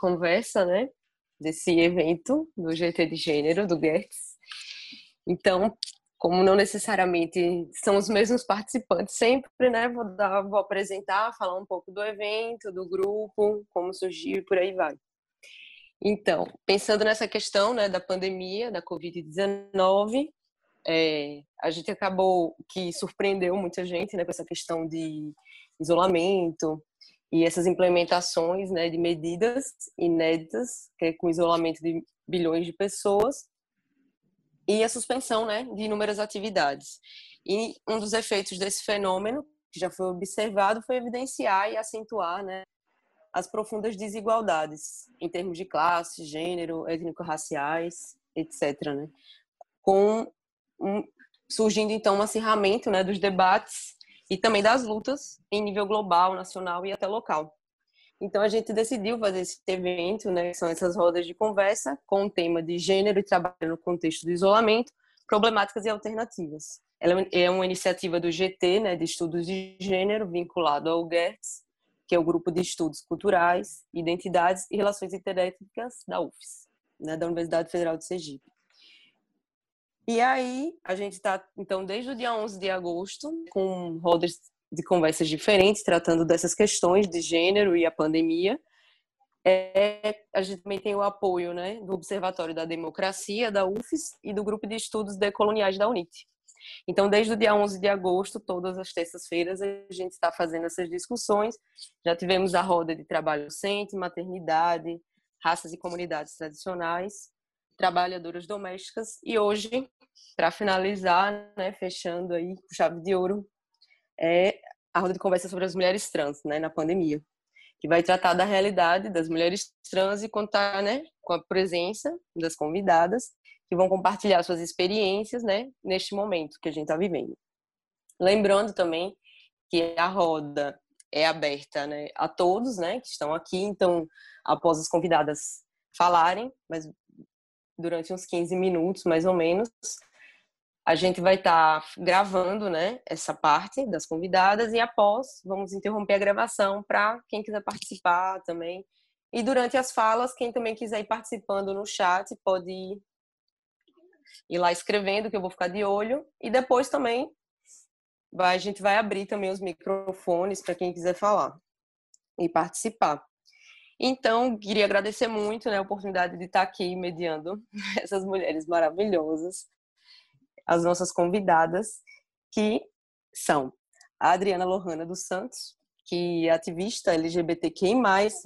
conversa, né? Desse evento do GT de Gênero, do Gertz. Então, como não necessariamente são os mesmos participantes sempre, né? Vou, dar, vou apresentar, falar um pouco do evento, do grupo, como surgiu e por aí vai. Então, pensando nessa questão né, da pandemia, da Covid-19, é, a gente acabou que surpreendeu muita gente né, com essa questão de isolamento e essas implementações né, de medidas inéditas, que é com isolamento de bilhões de pessoas, e a suspensão né, de inúmeras atividades. E um dos efeitos desse fenômeno, que já foi observado, foi evidenciar e acentuar né, as profundas desigualdades em termos de classe, gênero, étnico-raciais, etc. Né? Com um, surgindo então um acirramento né, dos debates e também das lutas em nível global, nacional e até local. Então a gente decidiu fazer esse evento, né, que são essas rodas de conversa com o tema de gênero e trabalho no contexto do isolamento, problemáticas e alternativas. Ela é uma iniciativa do GT, né, de estudos de gênero, vinculado ao GERTS, que é o grupo de estudos culturais, identidades e relações interétnicas da UFES, né, da Universidade Federal de Sergipe. E aí, a gente está, então, desde o dia 11 de agosto, com rodas de conversas diferentes, tratando dessas questões de gênero e a pandemia. É, a gente também tem o apoio né, do Observatório da Democracia, da UFES, e do Grupo de Estudos Decoloniais da UNIT. Então, desde o dia 11 de agosto, todas as terças-feiras, a gente está fazendo essas discussões. Já tivemos a roda de trabalho docente, maternidade, raças e comunidades tradicionais, trabalhadoras domésticas, e hoje, para finalizar, né, fechando aí com chave de ouro, é a roda de conversa sobre as mulheres trans, né, na pandemia, que vai tratar da realidade das mulheres trans e contar, né, com a presença das convidadas que vão compartilhar suas experiências, né, neste momento que a gente está vivendo. Lembrando também que a roda é aberta, né, a todos, né, que estão aqui, então, após as convidadas falarem, mas durante uns 15 minutos, mais ou menos, a gente vai estar tá gravando, né, essa parte das convidadas e após vamos interromper a gravação para quem quiser participar também. E durante as falas, quem também quiser ir participando no chat pode ir, ir lá escrevendo que eu vou ficar de olho e depois também vai, a gente vai abrir também os microfones para quem quiser falar e participar. Então, queria agradecer muito né, a oportunidade de estar aqui mediando essas mulheres maravilhosas as nossas convidadas, que são a Adriana Lohana dos Santos, que é ativista LGBTQI+,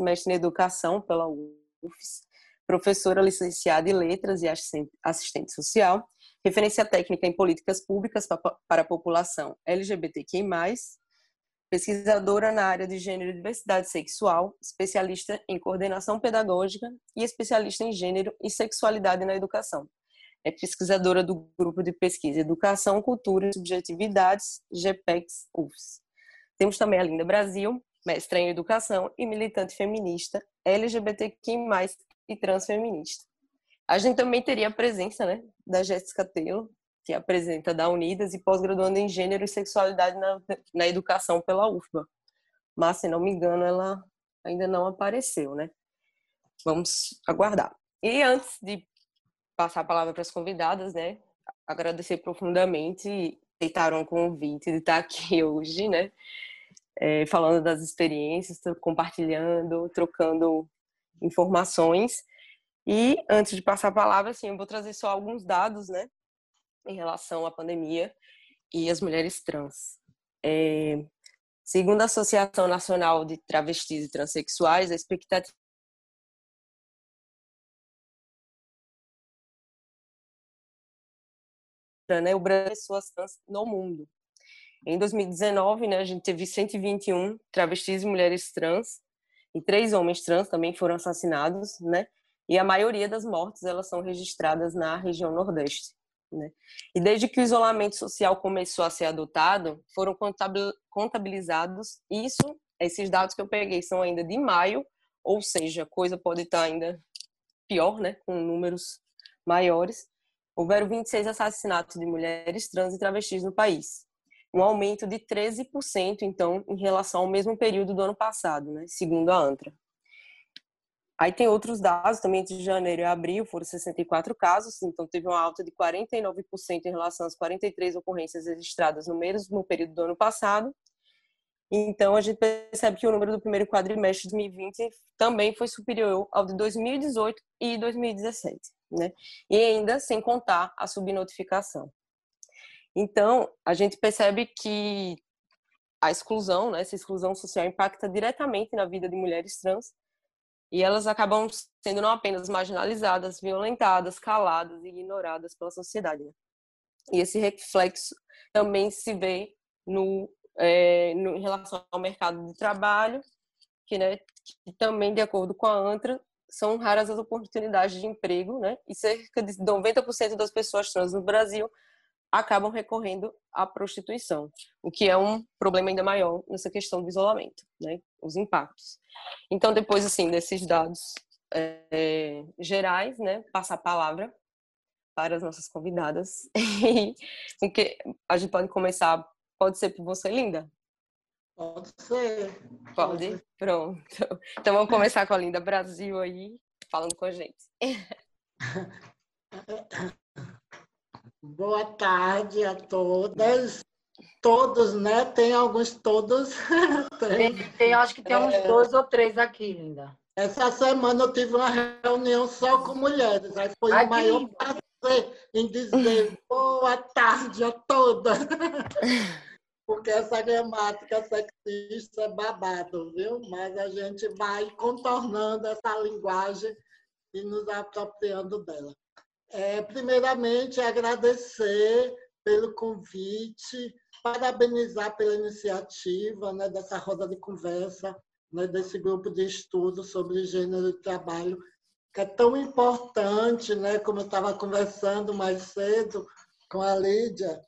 mestre em educação pela UFES, professora licenciada em letras e assistente social, referência técnica em políticas públicas para a população LGBTQI+, pesquisadora na área de gênero e diversidade sexual, especialista em coordenação pedagógica e especialista em gênero e sexualidade na educação é pesquisadora do grupo de pesquisa Educação, Cultura e Subjetividades, GPEX UFS. Temos também a Linda Brasil, mestra em Educação e militante feminista, LGBTQ+, e transfeminista. A gente também teria a presença né, da Jéssica Telo, que apresenta da Unidas e pós-graduando em Gênero e Sexualidade na, na Educação pela UFBA. Mas, se não me engano, ela ainda não apareceu, né? Vamos aguardar. E antes de passar a palavra para as convidadas, né? Agradecer profundamente aceitaram o convite de estar aqui hoje, né? É, falando das experiências, compartilhando, trocando informações. E antes de passar a palavra, assim, eu vou trazer só alguns dados, né, em relação à pandemia e as mulheres trans. É, segundo a Associação Nacional de Travestis e Transsexuais, a expectativa né, o Brasil pessoas trans no mundo. Em 2019, né, a gente teve 121 travestis e mulheres trans e três homens trans também foram assassinados, né? E a maioria das mortes elas são registradas na região Nordeste, né? E desde que o isolamento social começou a ser adotado, foram contabilizados isso, esses dados que eu peguei são ainda de maio, ou seja, a coisa pode estar ainda pior, né, com números maiores houveram 26 assassinatos de mulheres trans e travestis no país, um aumento de 13%, então, em relação ao mesmo período do ano passado, né, segundo a ANTRA. Aí tem outros dados, também entre janeiro e abril foram 64 casos, então teve uma alta de 49% em relação às 43 ocorrências registradas no mesmo período do ano passado. Então a gente percebe que o número do primeiro quadrimestre de 2020 também foi superior ao de 2018 e 2017, né? E ainda sem contar a subnotificação. Então, a gente percebe que a exclusão, né, essa exclusão social impacta diretamente na vida de mulheres trans e elas acabam sendo não apenas marginalizadas, violentadas, caladas e ignoradas pela sociedade. Né? E esse reflexo também se vê no, é, no, em relação ao mercado de trabalho, que, né, que também, de acordo com a ANTRA, são raras as oportunidades de emprego, né? E cerca de 90% das pessoas trans no Brasil acabam recorrendo à prostituição, o que é um problema ainda maior nessa questão do isolamento, né? Os impactos. Então, depois assim desses dados é, gerais, né, passa a palavra para as nossas convidadas e que a gente pode começar, pode ser por você, Linda. Pode ser. Pode? Pode. Pronto. Então vamos começar com a Linda Brasil aí, falando com a gente. Boa tarde a todas. Todos, né? Tem alguns todos. tem, tem, acho que tem uns é, dois ou três aqui ainda. Essa semana eu tive uma reunião só com mulheres. Aí foi o maior prazer em dizer boa tarde a todas. Porque essa gramática sexista é babado, viu? Mas a gente vai contornando essa linguagem e nos apropriando dela. É, primeiramente, agradecer pelo convite, parabenizar pela iniciativa né, dessa roda de conversa, né, desse grupo de estudo sobre gênero e trabalho, que é tão importante, né, como eu estava conversando mais cedo com a Lídia,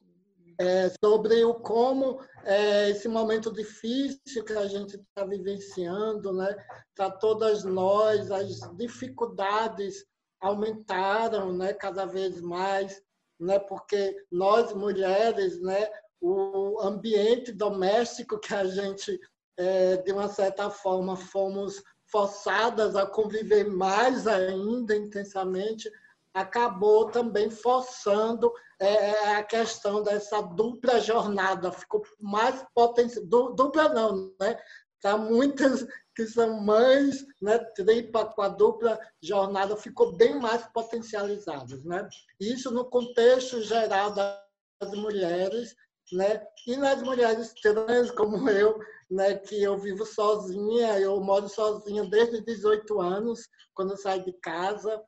é, sobre o como é, esse momento difícil que a gente está vivenciando, né, para todas nós, as dificuldades aumentaram né, cada vez mais, né, porque nós mulheres, né, o ambiente doméstico que a gente, é, de uma certa forma, fomos forçadas a conviver mais ainda intensamente, acabou também forçando é, é a questão dessa dupla jornada, ficou mais potencial, dupla não, né? Para muitas que são mães, né, tripa, quadrupla jornada, ficou bem mais potencializadas. Né? Isso no contexto geral das mulheres, né? e nas mulheres trans, como eu, né, que eu vivo sozinha, eu moro sozinha desde 18 anos, quando eu saí de casa,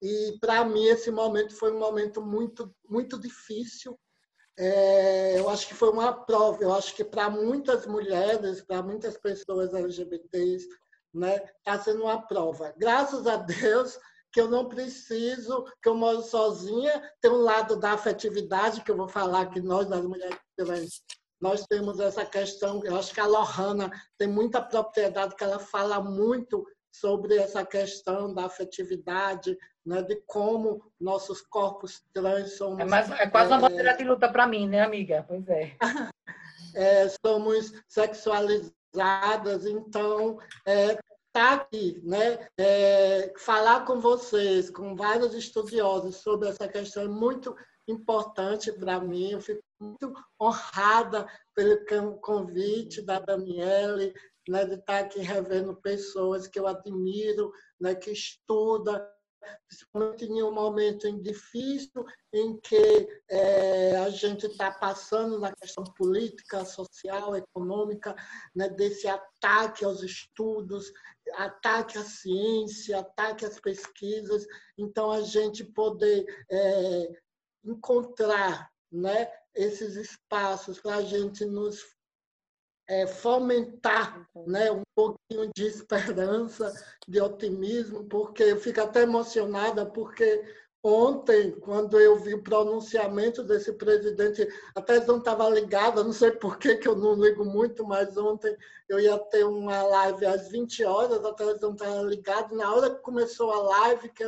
e para mim esse momento foi um momento muito, muito difícil, é, eu acho que foi uma prova. Eu acho que para muitas mulheres, para muitas pessoas LGBTs, né, está sendo uma prova. Graças a Deus que eu não preciso, que eu moro sozinha. Tem um lado da afetividade que eu vou falar que nós, das mulheres nós temos essa questão. Eu acho que a Lohana tem muita propriedade, que ela fala muito sobre essa questão da afetividade, né, de como nossos corpos trans somos. É, mais, é quase uma bandeira de luta para mim, né, amiga? Pois é. é somos sexualizadas, então é, tá aqui, né? É, falar com vocês, com vários estudiosos sobre essa questão é muito importante para mim. Eu fico muito honrada pelo convite da Daniele, né, de estar aqui revendo pessoas que eu admiro, né, que estudam, principalmente em um momento difícil em que é, a gente está passando na questão política, social, econômica, né, desse ataque aos estudos, ataque à ciência, ataque às pesquisas. Então, a gente poder é, encontrar né, esses espaços para a gente nos é, fomentar né, um pouquinho de esperança, de otimismo, porque eu fico até emocionada, porque ontem, quando eu vi o pronunciamento desse presidente, a televisão estava ligada, não sei por que, que eu não ligo muito, mas ontem eu ia ter uma live às 20 horas, a televisão estava ligada, na hora que começou a live, que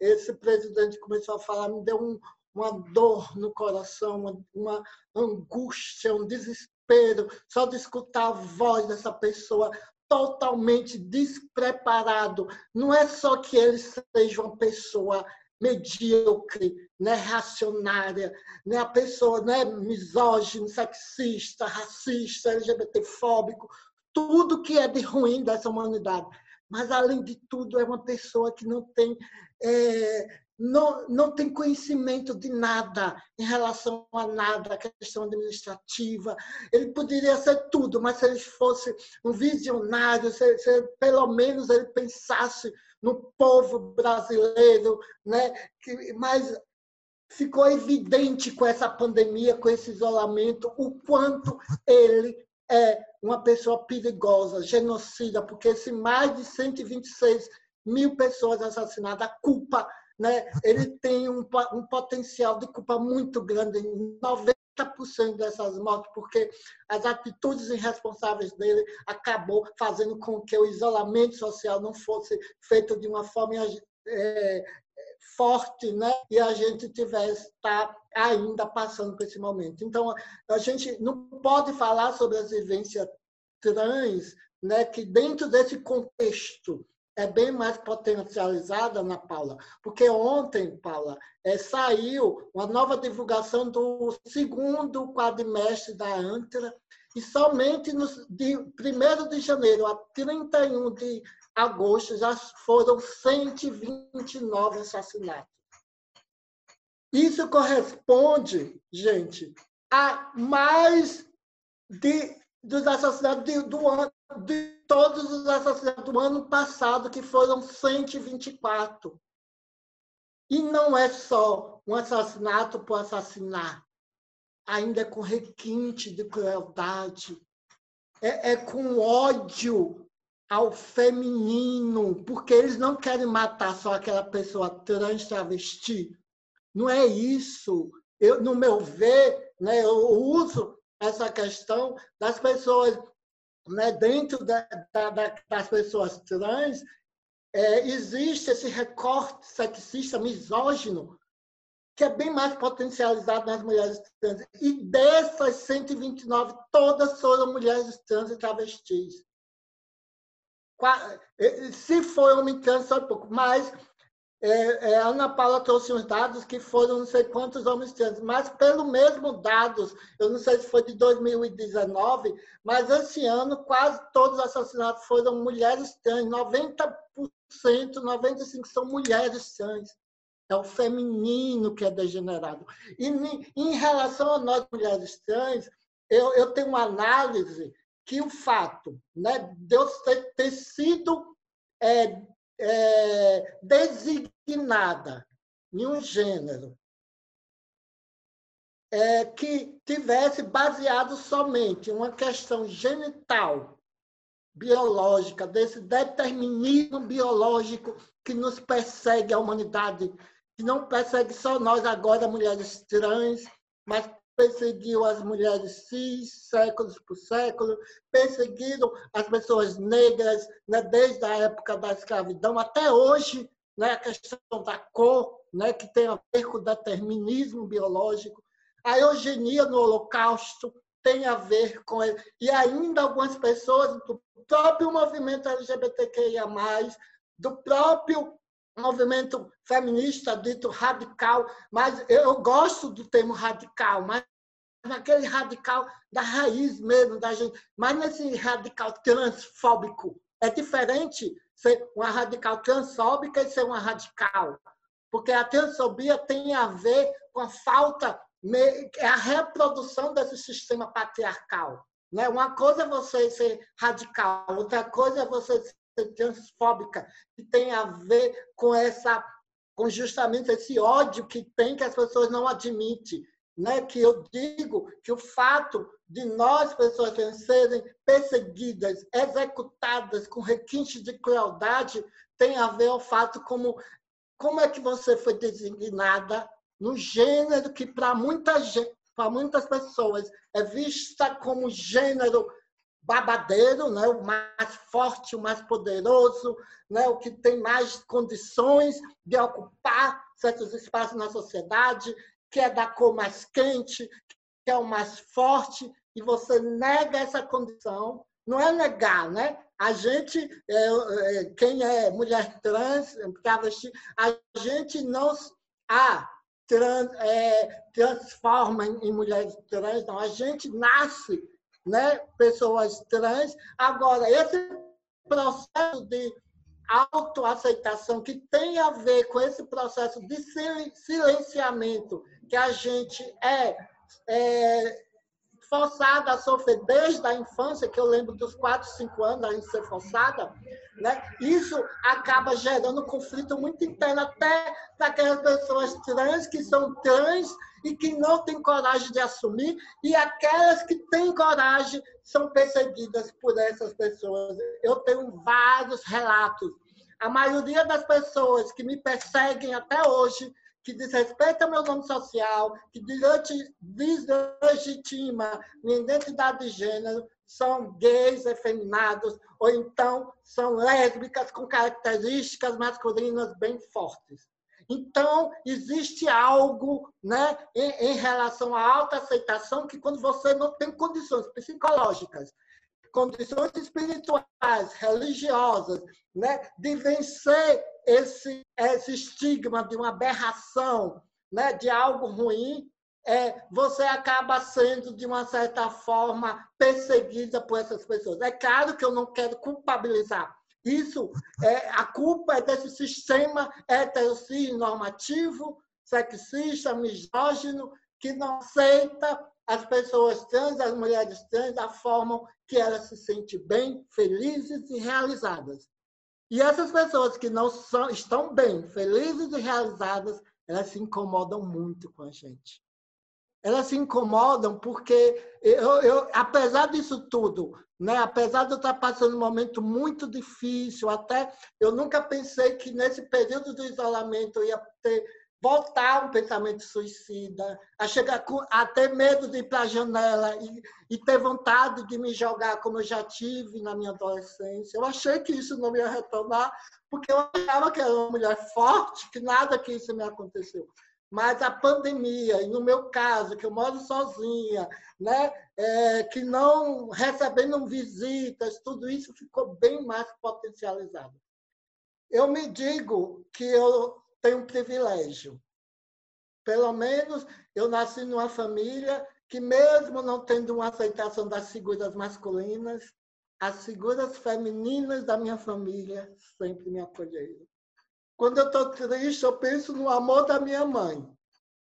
esse presidente começou a falar, me deu um, uma dor no coração, uma, uma angústia, um desespero desespero, só de escutar a voz dessa pessoa totalmente despreparado. Não é só que ele seja uma pessoa medíocre, né, reacionária, né, a pessoa né, misógino, sexista, racista, LGBTfóbico, tudo que é de ruim dessa humanidade. Mas, além de tudo, é uma pessoa que não tem é, não, não tem conhecimento de nada em relação a nada, a questão administrativa. Ele poderia ser tudo, mas se ele fosse um visionário, se, se pelo menos ele pensasse no povo brasileiro, né? Que, mas ficou evidente com essa pandemia, com esse isolamento, o quanto ele é uma pessoa perigosa, genocida, porque se mais de 126 mil pessoas assassinadas, a culpa né, ele tem um, um potencial de culpa muito grande em 90% dessas mortes, porque as atitudes irresponsáveis dele acabou fazendo com que o isolamento social não fosse feito de uma forma é, forte, né? E a gente tivesse tá ainda passando por esse momento. Então, a gente não pode falar sobre as vivências trans, né? Que dentro desse contexto é bem mais potencializada, Ana Paula, porque ontem, Paula, é, saiu uma nova divulgação do segundo quadrimestre da ANTRA, e somente no, de 1 de janeiro a 31 de agosto já foram 129 assassinatos. Isso corresponde, gente, a mais de, dos assassinatos de, do ano, de todos os assassinatos do ano passado, que foram 124. E não é só um assassinato por assassinar, ainda é com requinte de crueldade, é, é com ódio ao feminino, porque eles não querem matar só aquela pessoa trans travesti. Não é isso. Eu, no meu ver, né, eu uso essa questão das pessoas né, dentro da, da, das pessoas trans, é, existe esse recorte sexista, misógino, que é bem mais potencializado nas mulheres trans. E dessas 129, todas foram mulheres trans e travestis. Se for homem trans, só um pouco. Mas é, é, a Ana Paula trouxe uns dados que foram não sei quantos homens trans, mas pelo mesmo dados, eu não sei se foi de 2019, mas esse ano quase todos os assassinatos foram mulheres trans, 90%, 95% são mulheres trans. É o feminino que é degenerado. E em relação a nós mulheres trans, eu, eu tenho uma análise que o fato né, de eu ter, ter sido é, é, designada em um gênero é, que tivesse baseado somente uma questão genital, biológica, desse determinismo biológico que nos persegue a humanidade, que não persegue só nós agora, mulheres trans, mas perseguiu as mulheres cis, séculos por século, perseguiram as pessoas negras, né, desde a época da escravidão até hoje, né, a questão da cor, né, que tem a ver com o determinismo biológico, a eugenia no Holocausto tem a ver com ele. E ainda algumas pessoas do próprio movimento LGBTQIA+, do próprio movimento feminista dito radical, mas eu gosto do termo radical, mas naquele radical da raiz mesmo da gente, mas nesse radical transfóbico é diferente ser uma radical transfóbica e ser uma radical, porque a transfobia tem a ver com a falta, é a reprodução desse sistema patriarcal. Né? Uma coisa é você ser radical, outra coisa é você transfóbica, que tem a ver com essa com justamente esse ódio que tem que as pessoas não admitem, né? Que eu digo que o fato de nós pessoas serem perseguidas, executadas com requintes de crueldade tem a ver o fato como como é que você foi designada no gênero que para muita gente, para muitas pessoas é vista como gênero babadeiro, né? o mais forte, o mais poderoso, né? o que tem mais condições de ocupar certos espaços na sociedade, que é da cor mais quente, que é o mais forte, e você nega essa condição. Não é negar, né? A gente, é, é, quem é mulher trans, travesti, a gente não a trans, é, transforma em, mulheres trans, não. A gente nasce, né, pessoas trans. Agora, esse processo de autoaceitação que tem a ver com esse processo de silenciamento que a gente é, é forçada a sofrer desde a infância, que eu lembro dos 4, 5 anos a gente ser forçada, né? isso acaba gerando conflito muito interno até para aquelas pessoas trans que são trans e que não têm coragem de assumir, e aquelas que têm coragem são perseguidas por essas pessoas. Eu tenho vários relatos. A maioria das pessoas que me perseguem até hoje que desrespeita meu nome social, que deslegitima minha identidade de gênero, são gays efeminados, ou então são lésbicas com características masculinas bem fortes. Então, existe algo né, em, em relação à autoaceitação que, quando você não tem condições psicológicas, condições espirituais, religiosas, né, de vencer esse, esse estigma de uma aberração, né, de algo ruim, é, você acaba sendo, de uma certa forma, perseguida por essas pessoas. É claro que eu não quero culpabilizar. Isso, é, a culpa é desse sistema heterossexual normativo, sexista, misógino, que não aceita as pessoas trans, as mulheres trans, da forma que elas se sentem bem, felizes e realizadas. E essas pessoas que não são, estão bem, felizes e realizadas, elas se incomodam muito com a gente. Elas se incomodam porque, eu, eu, apesar disso tudo, né, apesar de eu estar passando um momento muito difícil, até eu nunca pensei que nesse período do isolamento eu ia ter voltar um pensamento suicida, a chegar a ter medo de ir para a janela e, e, ter vontade de me jogar como eu já tive na minha adolescência. Eu achei que isso não ia retomar, porque eu achava que era uma mulher forte, que nada que isso me aconteceu. Mas a pandemia, e no meu caso, que eu moro sozinha, né, é, que não recebendo visitas, tudo isso ficou bem mais potencializado. Eu me digo que eu tem um privilégio. Pelo menos eu nasci numa família que, mesmo não tendo uma aceitação das figuras masculinas, as figuras femininas da minha família sempre me acolheram. Quando eu estou triste, eu penso no amor da minha mãe,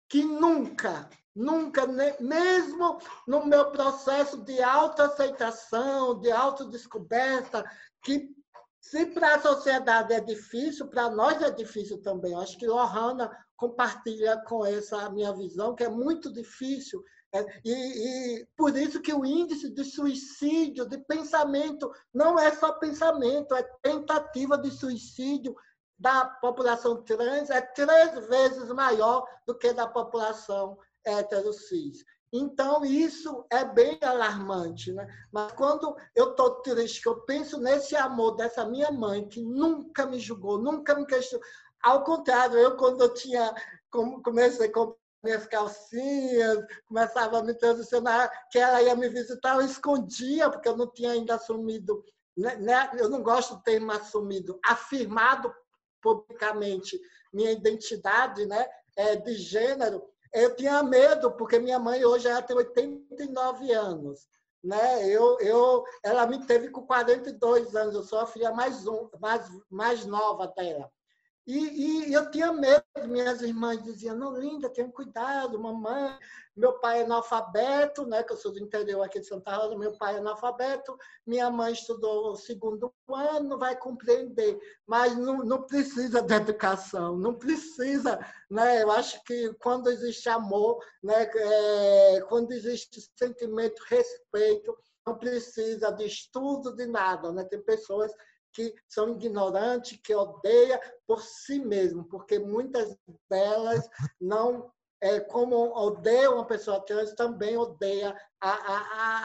que nunca, nunca, mesmo no meu processo de autoaceitação, de autodescoberta, que se para a sociedade é difícil, para nós é difícil também. Acho que Lohana compartilha com essa minha visão, que é muito difícil. É, e, e, por isso que o índice de suicídio, de pensamento, não é só pensamento, é tentativa de suicídio da população trans, é três vezes maior do que da população heterossexual. Então, isso é bem alarmante. Né? Mas quando eu estou triste, que eu penso nesse amor dessa minha mãe, que nunca me julgou, nunca me questionou. Ao contrário, eu, quando eu tinha, comecei a comprar minhas calcinhas, começava a me transicionar, que ela ia me visitar, eu escondia, porque eu não tinha ainda assumido, né? né eu não gosto do termo assumido, afirmado publicamente minha identidade né? É, de gênero, eu tinha medo, porque minha mãe hoje já tem 89 anos. Né? Eu, eu, ela me teve com 42 anos, eu sou a filha mais, um, mais, mais nova dela. E, e, eu tinha medo, minhas irmãs diziam, não, linda, tenha cuidado, mamãe. Meu pai é analfabeto, né, que eu sou do interior aqui de Santa Rosa, meu pai é analfabeto, minha mãe estudou o segundo ano, vai compreender, mas não, não precisa de educação, não precisa, né? Eu acho que quando existe amor, né, é, quando existe sentimento, respeito, não precisa de estudo, de nada, né? Tem pessoas que são ignorantes, que odeiam por si mesmo, porque muitas delas não, é, como odeiam uma pessoa trans, também odeia a, a,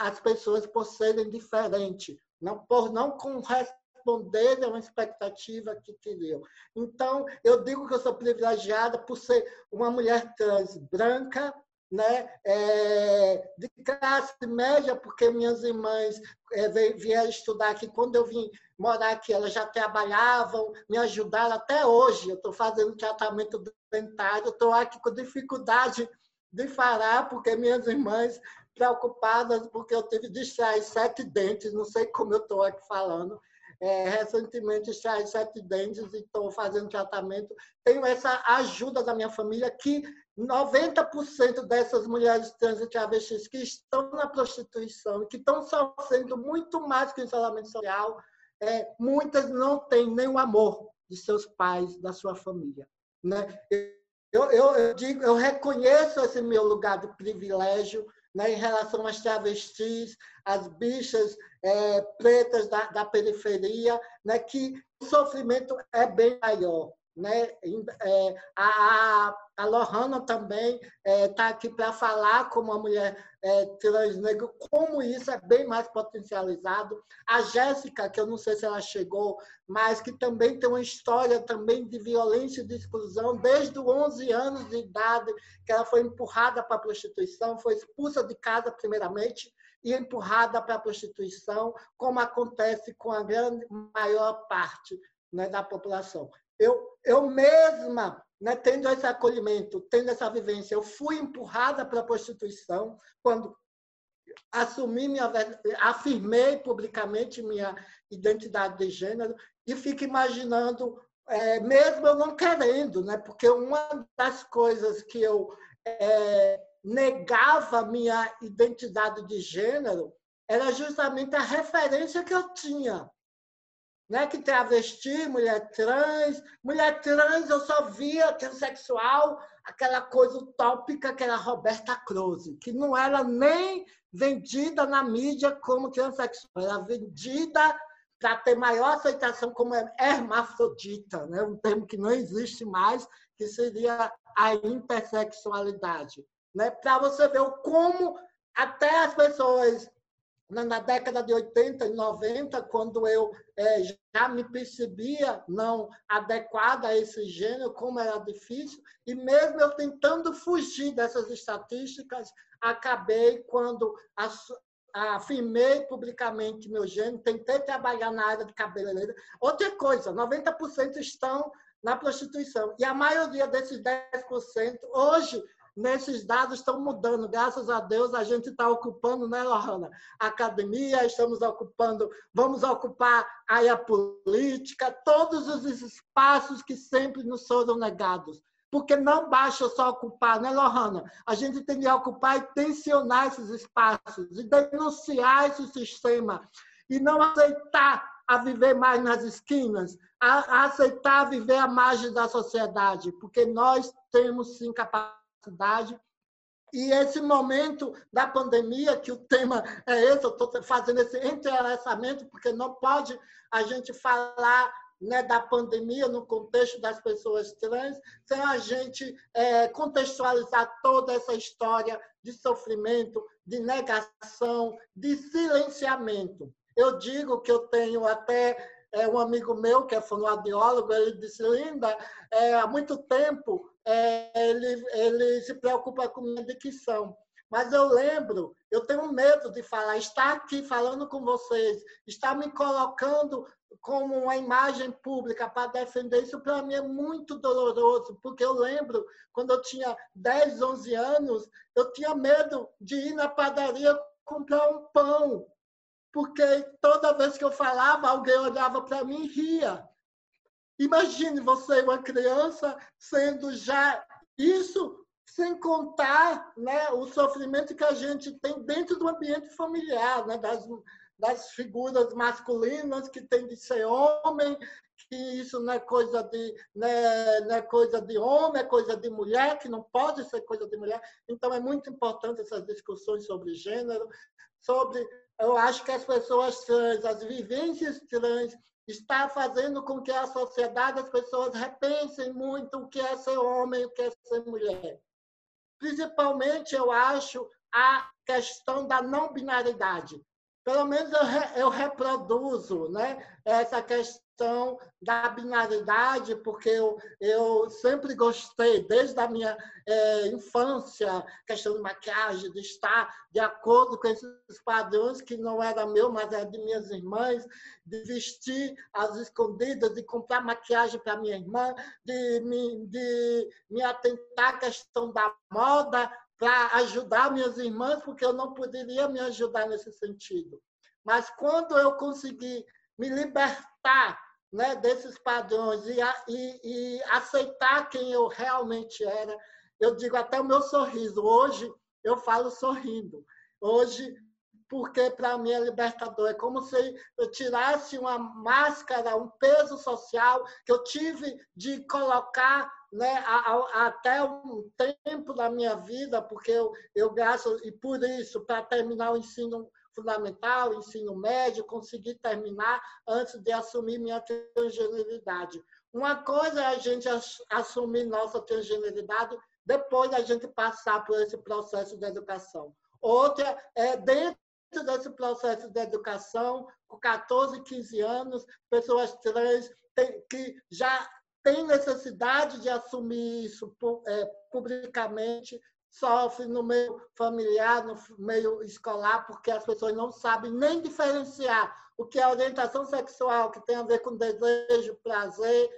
a, as pessoas por serem diferentes, não, por não corresponder a uma expectativa que queriam. Então, eu digo que eu sou privilegiada por ser uma mulher trans branca, né, é, de classe média, porque minhas irmãs é, vieram estudar aqui. Quando eu vim morar aqui, elas já trabalhavam, me ajudaram até hoje. Eu estou fazendo tratamento dentário, estou aqui com dificuldade de falar, porque minhas irmãs preocupadas, porque eu tive de extrair sete dentes, não sei como eu estou aqui falando. É, recentemente extraí sete dentes e estou fazendo tratamento. Tenho essa ajuda da minha família, que 90% dessas mulheres trans e travestis que estão na prostituição, que estão sofrendo muito mais que o isolamento social, é, muitas não têm nenhum amor de seus pais, da sua família. Né? Eu, eu, eu, digo, eu reconheço esse meu lugar de privilégio né, em relação às travestis, às bichas é, pretas da, da periferia, né, que o sofrimento é bem maior. Né? É, a, a Lohana também está é, tá aqui para falar como uma mulher é, trans negra, como isso é bem mais potencializado. A Jéssica, que eu não sei se ela chegou, mas que também tem uma história também de violência e de exclusão, desde os 11 anos de idade, que ela foi empurrada para a prostituição, foi expulsa de casa primeiramente, e empurrada para a prostituição, como acontece com a grande maior parte né, da população. Eu, eu mesma, né, tendo esse acolhimento, tendo essa vivência, eu fui empurrada para a prostituição quando assumi minha afirmei publicamente minha identidade de gênero e fico imaginando é, mesmo eu não querendo né porque uma das coisas que eu é, negava minha identidade de gênero era justamente a referência que eu tinha né? que travesti, mulher trans. Mulher trans eu só via transexual, aquela coisa utópica que era Roberta Close, que não era nem vendida na mídia como transexual, era vendida para ter maior aceitação como hermafrodita, né? um termo que não existe mais, que seria a intersexualidade. Né? Para você ver como até as pessoas na década de 80 e 90, quando eu é, já me percebia não adequada a esse gênero, como era difícil, e mesmo eu tentando fugir dessas estatísticas, acabei quando afirmei publicamente meu gênero, tentei trabalhar na área de cabeleireira. Outra coisa, 90% estão na prostituição, e a maioria desses 10% hoje nesses dados estão mudando. Graças a Deus, a gente está ocupando, né, Lohana? Academia, estamos ocupando, vamos ocupar a política, todos os espaços que sempre nos foram negados. Porque não basta só ocupar, né, Lohana? A gente tem que ocupar e tensionar esses espaços, e denunciar esse sistema, e não aceitar a viver mais nas esquinas, a, aceitar viver à margem da sociedade, porque nós temos sim capacidade cidade. E esse momento da pandemia, que o tema é esse, eu estou fazendo esse entrelaçamento, porque não pode a gente falar né, da pandemia no contexto das pessoas trans, sem a gente é, contextualizar toda essa história de sofrimento, de negação, de silenciamento. Eu digo que eu tenho até é, um amigo meu, que é fonoaudiólogo, ele disse, Linda, é, há muito tempo ele, ele se preocupa com minha dicção. Mas eu lembro, eu tenho medo de falar, estar aqui falando com vocês, estar me colocando como uma imagem pública para defender isso, para mim é muito doloroso, porque eu lembro, quando eu tinha 10, 11 anos, eu tinha medo de ir na padaria comprar um pão, porque toda vez que eu falava, alguém olhava para mim e ria. Imagine você, uma criança, sendo já isso, sem contar né, o sofrimento que a gente tem dentro do ambiente familiar, né, das, das figuras masculinas que tem de ser homem, que isso não é coisa de né, não é coisa de homem, é coisa de mulher, que não pode ser coisa de mulher. Então é muito importante essas discussões sobre gênero, sobre eu acho que as pessoas trans, as vivências trans está fazendo com que a sociedade, as pessoas repensem muito o que é ser homem, o que é ser mulher. Principalmente, eu acho, a questão da não binaridade. Pelo menos eu, re, eu reproduzo né, essa questão questão da binaridade, porque eu, eu sempre gostei, desde a minha é, infância, questão de maquiagem, de estar de acordo com esses padrões, que não era meu, mas era de minhas irmãs, de vestir às escondidas, de comprar maquiagem para minha irmã, de me, de me atentar à questão da moda, para ajudar minhas irmãs, porque eu não poderia me ajudar nesse sentido. Mas quando eu consegui me libertar né, desses padrões e, e, e aceitar quem eu realmente era. Eu digo até o meu sorriso. Hoje eu falo sorrindo. Hoje, porque para mim é libertador. É como se eu tirasse uma máscara, um peso social que eu tive de colocar né, até um tempo da minha vida, porque eu, eu gasto, e por isso, para terminar o ensino fundamental, ensino médio, consegui terminar antes de assumir minha transgeneridade. Uma coisa é a gente assumir nossa transgeneridade depois da gente passar por esse processo de educação. Outra é dentro desse processo de educação, com 14, 15 anos, pessoas trans que já têm necessidade de assumir isso é, publicamente, sofre no meio familiar, no meio escolar, porque as pessoas não sabem nem diferenciar o que é orientação sexual, que tem a ver com desejo, prazer,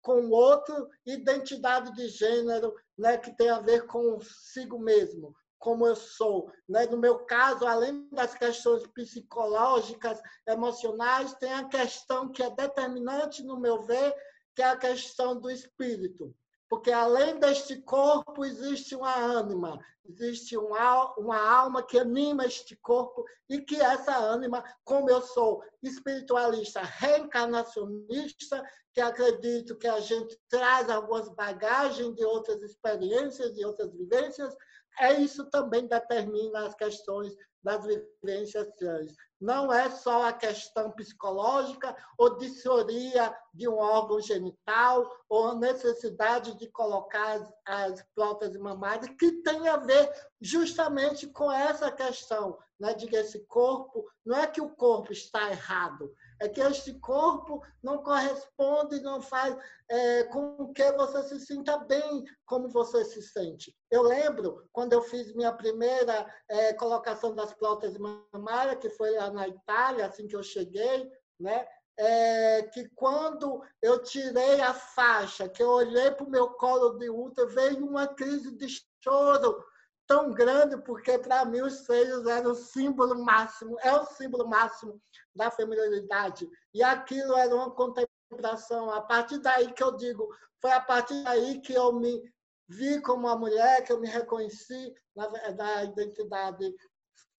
com outro, identidade de gênero, né, que tem a ver consigo mesmo, como eu sou. Né? No meu caso, além das questões psicológicas, emocionais, tem a questão que é determinante, no meu ver, que é a questão do espírito porque além deste corpo existe uma ânima, existe uma alma que anima este corpo e que essa ânima, como eu sou espiritualista, reencarnacionista, que acredito que a gente traz algumas bagagens de outras experiências, de outras vivências, é isso também determina as questões das vivências trans. Não é só a questão psicológica ou dissoria de um órgão genital ou a necessidade de colocar as, as próteses mamárias, que tem a ver justamente com essa questão né, de que esse corpo, não é que o corpo está errado, é que este corpo não corresponde, não faz é, com que você se sinta bem como você se sente. Eu lembro quando eu fiz minha primeira é, colocação das próteses mamárias, que foi lá na Itália, assim que eu cheguei, né? É, que quando eu tirei a faixa, que eu olhei para o meu colo de útero, veio uma crise de choro tão grande, porque para mim os seios eram o símbolo máximo, é o símbolo máximo da feminilidade. E aquilo era uma contemplação. A partir daí que eu digo, foi a partir daí que eu me vi como uma mulher, que eu me reconheci na, na identidade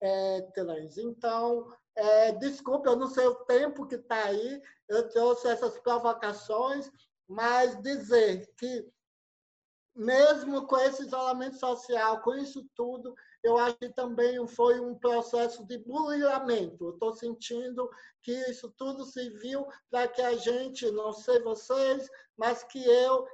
é, trans. Então, é, desculpe, eu não sei o tempo que está aí, eu trouxe essas provocações, mas dizer que mesmo com esse isolamento social, com isso tudo, eu acho que também foi um processo de bulilamento. Estou sentindo que isso tudo serviu para que a gente, não sei vocês, mas que eu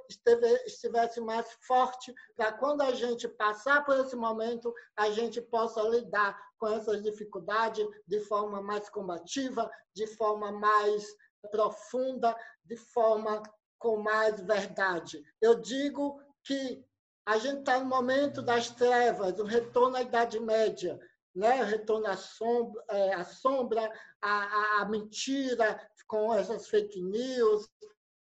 estivesse mais forte para quando a gente passar por esse momento, a gente possa lidar com essas dificuldades de forma mais combativa, de forma mais profunda, de forma com mais verdade. Eu digo que a gente está no momento das trevas, o retorno à Idade Média, né? o retorno à sombra, é, à, sombra à, à mentira, com essas fake news,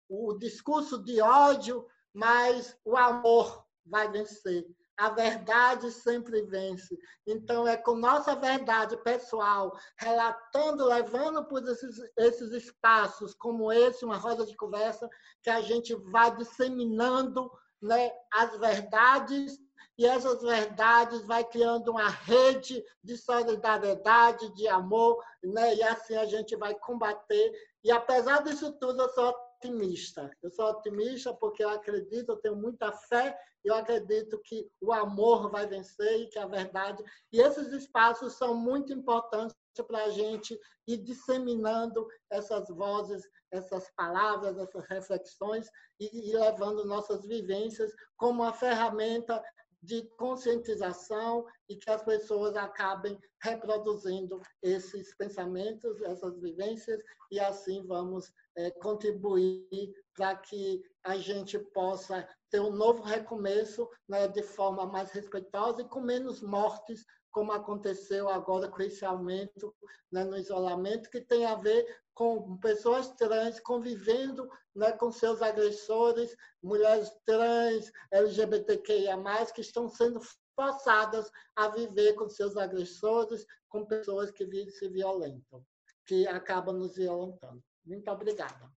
o discurso de ódio, mas o amor vai vencer. A verdade sempre vence. Então, é com nossa verdade pessoal, relatando, levando por esses, esses espaços como esse, uma roda de conversa, que a gente vai disseminando né, as verdades e essas verdades vai criando uma rede de solidariedade, de amor, né? e assim a gente vai combater. E apesar disso tudo, eu sou otimista. Eu sou otimista porque eu acredito, eu tenho muita fé, eu acredito que o amor vai vencer e que a verdade. E esses espaços são muito importantes para a gente ir disseminando essas vozes, essas palavras, essas reflexões e, e levando nossas vivências como uma ferramenta de conscientização e que as pessoas acabem reproduzindo esses pensamentos, essas vivências, e assim vamos é, contribuir para que a gente possa ter um novo recomeço né, de forma mais respeitosa e com menos mortes, como aconteceu agora com esse aumento né, no isolamento, que tem a ver com pessoas trans convivendo né, com seus agressores, mulheres trans, LGBTQIA+, que estão sendo forçadas a viver com seus agressores, com pessoas que se violentam, que acabam nos violentando. Muito obrigada.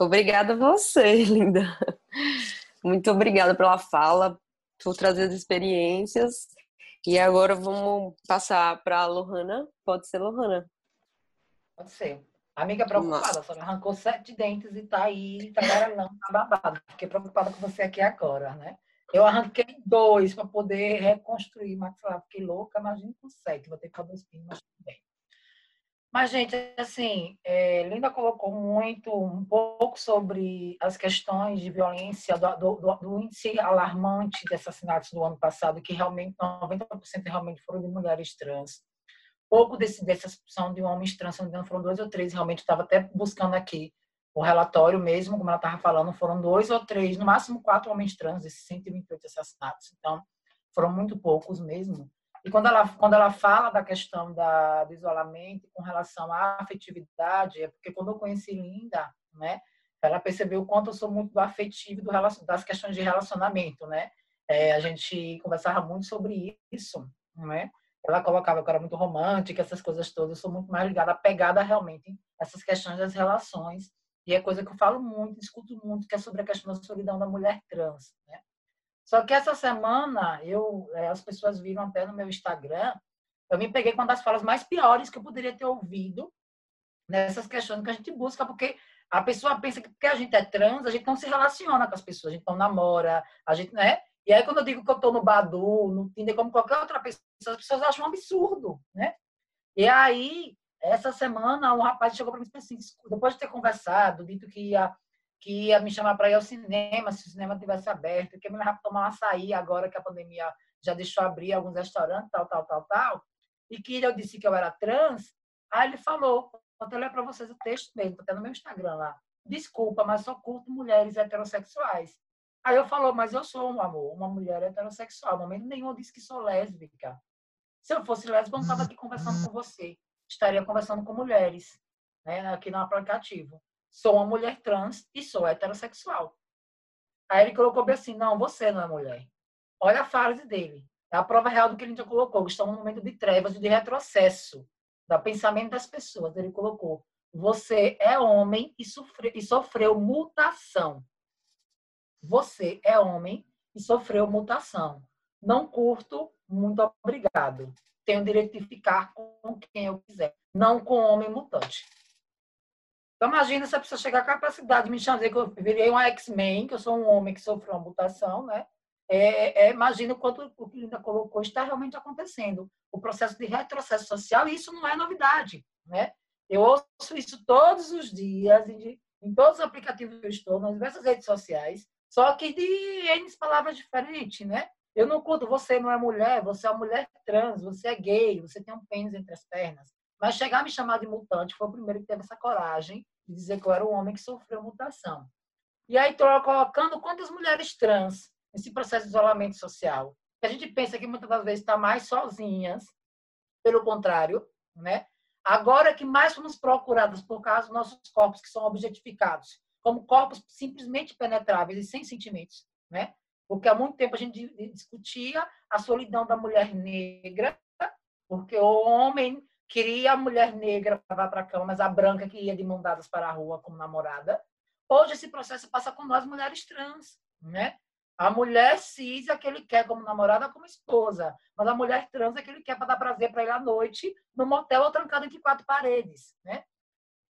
Obrigada a você, linda. Muito obrigada pela fala, por trazer as experiências. E agora vamos passar para a Lohana. Pode ser, Lohana? Pode ser. Amiga preocupada, só arrancou sete dentes e tá aí, tá garalhando, tá babado. Fiquei preocupada com você aqui agora, né? Eu arranquei dois para poder reconstruir maxilar. Fiquei louca, imagina com sete. Vou ter que fazer dois pinos, mas tudo bem. Mas, gente, assim, é, Linda colocou muito, um pouco sobre as questões de violência, do, do, do, índice alarmante de assassinatos do ano passado, que realmente 90% realmente foram de mulheres trans. Pouco desse, dessa são de homens trans, não foram dois ou três, realmente estava até buscando aqui o relatório mesmo, como ela estava falando, foram dois ou três, no máximo quatro homens trans, esses 128 assassinatos. Então, foram muito poucos mesmo. E quando ela, quando ela fala da questão da, do isolamento com relação à afetividade, é porque quando eu conheci Linda, né, ela percebeu o quanto eu sou muito afetivo do, das questões de relacionamento, né? É, a gente conversava muito sobre isso, né? Ela colocava que eu era muito romântica, essas coisas todas. Eu sou muito mais ligada, apegada realmente essas questões das relações. E é coisa que eu falo muito, discuto muito, que é sobre a questão da solidão da mulher trans, né? Só que essa semana, eu, é, as pessoas viram até no meu Instagram, eu me peguei com uma das falas mais piores que eu poderia ter ouvido nessas questões que a gente busca, porque a pessoa pensa que porque a gente é trans, a gente não se relaciona com as pessoas, a gente não namora, a gente, né? E aí, quando eu digo que eu estou no Badu, no Tinder, como qualquer outra pessoa, as pessoas acham um absurdo, né? E aí, essa semana, um rapaz chegou para mim e disse assim, depois de ter conversado, dito que ia que ia me chamar para ir ao cinema, se o cinema tivesse aberto, que me levar para tomar um açaí agora que a pandemia já deixou abrir alguns restaurantes, tal, tal, tal, tal, e que eu disse que eu era trans, aí ele falou, vou ler para vocês o texto mesmo, está até no meu Instagram lá, desculpa, mas só curto mulheres heterossexuais. Aí eu falou, mas eu sou um amor, uma mulher heterossexual, no momento nenhum eu disse que sou lésbica. Se eu fosse lésbica, eu não estava aqui conversando com você, estaria conversando com mulheres, né, aqui no aplicativo sou uma mulher trans e sou heterossexual. Aí ele colocou bem assim, não, você não é mulher. Olha a frase dele. É a prova real do que ele já colocou, estamos num momento de trevas e de retrocesso do pensamento das pessoas. Ele colocou, você é homem e, sofre, e sofreu mutação. Você é homem e sofreu mutação. Não curto, muito obrigado. Tenho direito de ficar com quem eu quiser, não com homem mutante. Então, imagina se a pessoa chegar a capacidade de me chamar, que eu virei um X-Men, que eu sou um homem que sofreu uma mutação, né? É, é, imagina o quanto o que Linda colocou está realmente acontecendo. O processo de retrocesso social, e isso não é novidade, né? Eu ouço isso todos os dias, em, em todos os aplicativos que eu estou, nas diversas redes sociais, só que de N palavras diferentes, né? Eu não conto, você não é mulher, você é uma mulher trans, você é gay, você tem um pênis entre as pernas. Mas chegar a me chamar de mutante foi o primeiro que teve essa coragem de dizer que eu era um homem que sofreu mutação. E aí estou colocando quantas mulheres trans nesse processo de isolamento social. A gente pensa que muitas das vezes está mais sozinhas, pelo contrário, né? Agora que mais somos procuradas por causa dos nossos corpos que são objetificados, como corpos simplesmente penetráveis e sem sentimentos, né? Porque há muito tempo a gente discutia a solidão da mulher negra, porque o homem queria a mulher negra para para a cama, mas a branca que ia de mão dadas para a rua como namorada. Hoje esse processo passa com nós mulheres trans, né? A mulher cis é que ele quer como namorada, como esposa, mas a mulher trans é que ele quer para dar prazer para ele à noite no motel ou trancado entre quatro paredes, né?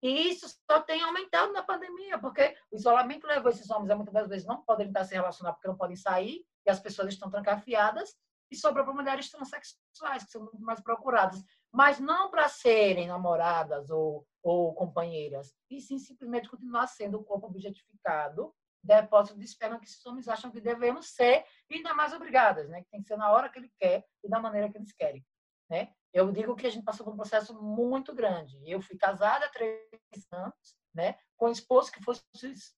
E isso só tem aumentado na pandemia, porque o isolamento levou esses homens a muitas das vezes não podem estar se relacionar porque não podem sair e as pessoas estão trancafiadas e sobrou para mulheres transexuais, que são muito mais procuradas. Mas não para serem namoradas ou, ou companheiras, e sim simplesmente continuar sendo o corpo objetificado depósito de esperma que esses homens acham que devemos ser, e ainda mais obrigadas, né? Que tem que ser na hora que ele quer e da maneira que eles querem, né? Eu digo que a gente passou por um processo muito grande. Eu fui casada há três anos, né? Com um esposo que, fosse,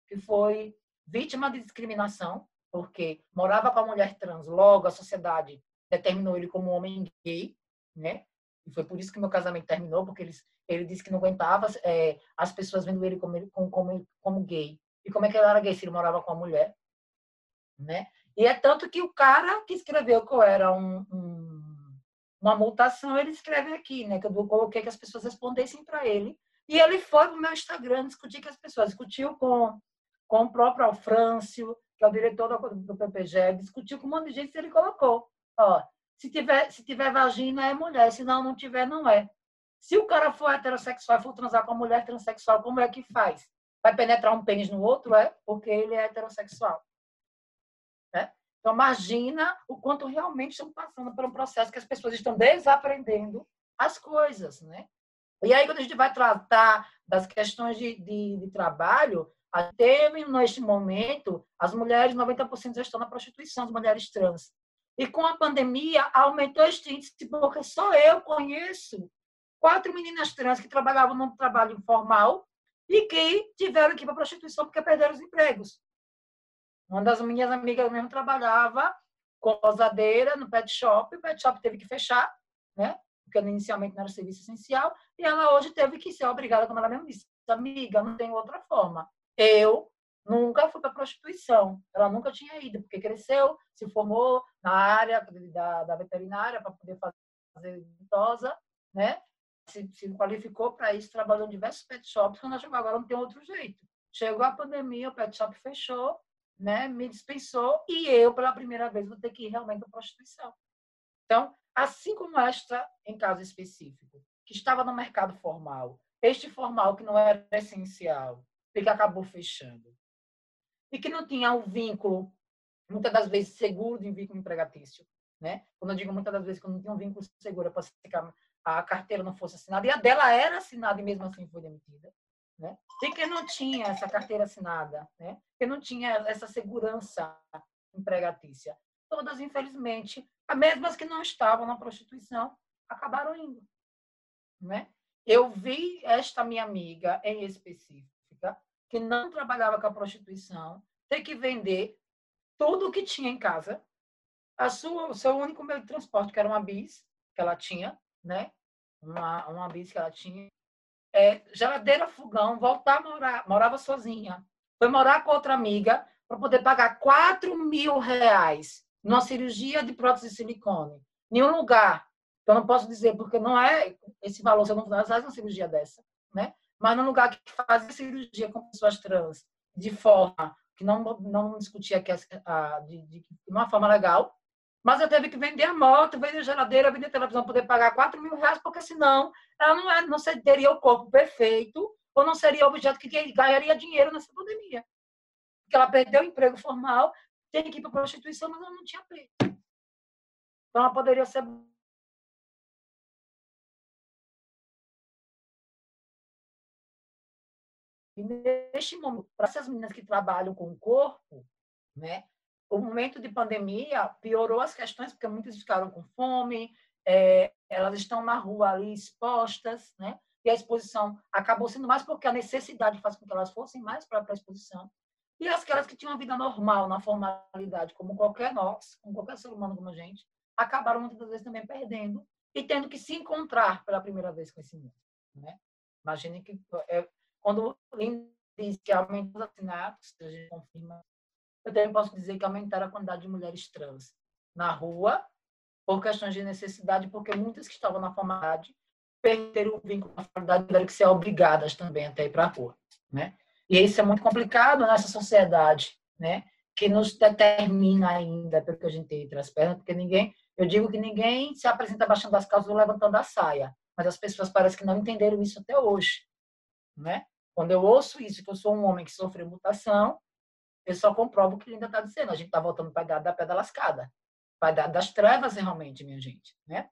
que foi vítima de discriminação, porque morava com a mulher trans, logo a sociedade determinou ele como um homem gay, né? E foi por isso que meu casamento terminou, porque eles, ele disse que não aguentava é, as pessoas vendo ele como, como, como, como gay. E como é que ele era gay se ele morava com a mulher? Né? E é tanto que o cara que escreveu que eu era um, um, uma multação, ele escreve aqui, né? Que eu coloquei que as pessoas respondessem para ele. E ele foi pro meu Instagram discutir com as pessoas. Discutiu com, com o próprio Alfrâncio, que é o diretor do, do PPG, discutiu com um monte de gente e ele colocou. Ó, se tiver, se tiver vagina, é mulher. Se não, não tiver, não é. Se o cara for heterossexual e for transar com a mulher transexual, como é que faz? Vai penetrar um pênis no outro? É porque ele é heterossexual. Né? Então, imagina o quanto realmente estão passando por um processo que as pessoas estão desaprendendo as coisas, né? E aí, quando a gente vai tratar das questões de, de, de trabalho, até neste momento, as mulheres, 90% já estão na prostituição, as mulheres trans. E com a pandemia, aumentou este índice, porque só eu conheço quatro meninas trans que trabalhavam num trabalho informal e que tiveram que ir para a prostituição porque perderam os empregos. Uma das minhas amigas mesmo trabalhava com ousadeira no pet shop, o pet shop teve que fechar, né? Porque inicialmente não era serviço essencial, e ela hoje teve que ser obrigada, como ela mesmo disse, amiga, não tem outra forma. Eu nunca fui para prostituição. Ela nunca tinha ido, porque cresceu, se formou na área da, da veterinária para poder fazer tosa, né? Se, se qualificou para isso, trabalhou em diversos pet shops. Quando ela chegou agora, não tem outro jeito. Chegou a pandemia, o pet shop fechou, né? Me dispensou e eu, pela primeira vez, vou ter que ir realmente para prostituição. Então, assim como esta, em caso específico, que estava no mercado formal, este formal que não era essencial, e que acabou fechando, e que não tinha o um vínculo, muitas das vezes, seguro de vínculo empregatício. Né? Quando eu digo muitas das vezes que eu não tinha um vínculo seguro para a carteira não fosse assinada, e a dela era assinada e mesmo assim foi demitida. Né? E que não tinha essa carteira assinada, né? que não tinha essa segurança empregatícia. Todas, infelizmente, as mesmas que não estavam na prostituição, acabaram indo. Né? Eu vi esta minha amiga em específica, que não trabalhava com a prostituição, ter que vender tudo o que tinha em casa, a sua, o seu único meio de transporte, que era uma bis que ela tinha, né? Uma, uma bis que ela tinha. É, geladeira, fogão, voltar a morar, morava sozinha. Foi morar com outra amiga para poder pagar 4 mil reais numa cirurgia de prótese de silicone. Nenhum lugar. Eu não posso dizer, porque não é esse valor, você não faz uma cirurgia dessa? Mas num lugar que fazia cirurgia com pessoas trans de forma que não, não discutia que a, de, de, uma forma legal, mas eu teve que vender a moto, vender a geladeira, vender a televisão, poder pagar 4 mil reais, porque senão ela não, é, não teria o corpo perfeito ou não seria objeto que ganharia dinheiro nessa pandemia. Porque ela perdeu o emprego formal, tem que ir para prostituição, mas ela não tinha peito. Então ela poderia ser E neste momento, para essas meninas que trabalham com o corpo, né, o momento de pandemia piorou as questões, porque muitas ficaram com fome, é, elas estão na rua ali expostas, né? E a exposição acabou sendo mais porque a necessidade faz com que elas fossem mais para a exposição. E aquelas que tinham uma vida normal, na formalidade, como qualquer nós, como qualquer ser humano como a gente, acabaram muitas vezes também perdendo e tendo que se encontrar pela primeira vez com esse mundo. Né? Imagine que é, quando o diz que aumentou os assinatos, a gente confirma, eu também posso dizer que aumentaram a quantidade de mulheres trans na rua, por questões de necessidade, porque muitas que estavam na formalidade perderam o vínculo com a formalidade tiveram que ser obrigadas também até ir para a rua. Né? E isso é muito complicado nessa sociedade, né? que nos determina ainda pelo que a gente tem entre as pernas, porque ninguém, eu digo que ninguém se apresenta baixando as calças ou levantando a saia, mas as pessoas parecem que não entenderam isso até hoje, né? Quando eu ouço isso, que eu sou um homem que sofreu mutação, eu só comprovo o que ainda está dizendo. A gente está voltando para a idade da pedra lascada. Para a idade das trevas, realmente, minha gente. Né?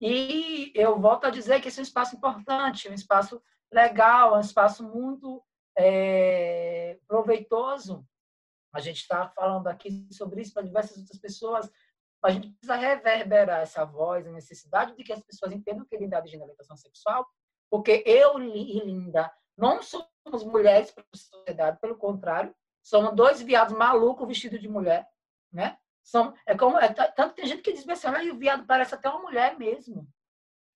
E eu volto a dizer que esse é um espaço importante, um espaço legal, um espaço muito é, proveitoso A gente está falando aqui sobre isso para diversas outras pessoas. A gente precisa reverberar essa voz, a necessidade de que as pessoas entendam que linda é de orientação sexual, porque eu e Linda não somos mulheres para a sociedade, pelo contrário, somos dois viados malucos vestidos de mulher, né? São, é como, é, tanto tem gente que diz assim, o viado parece até uma mulher mesmo.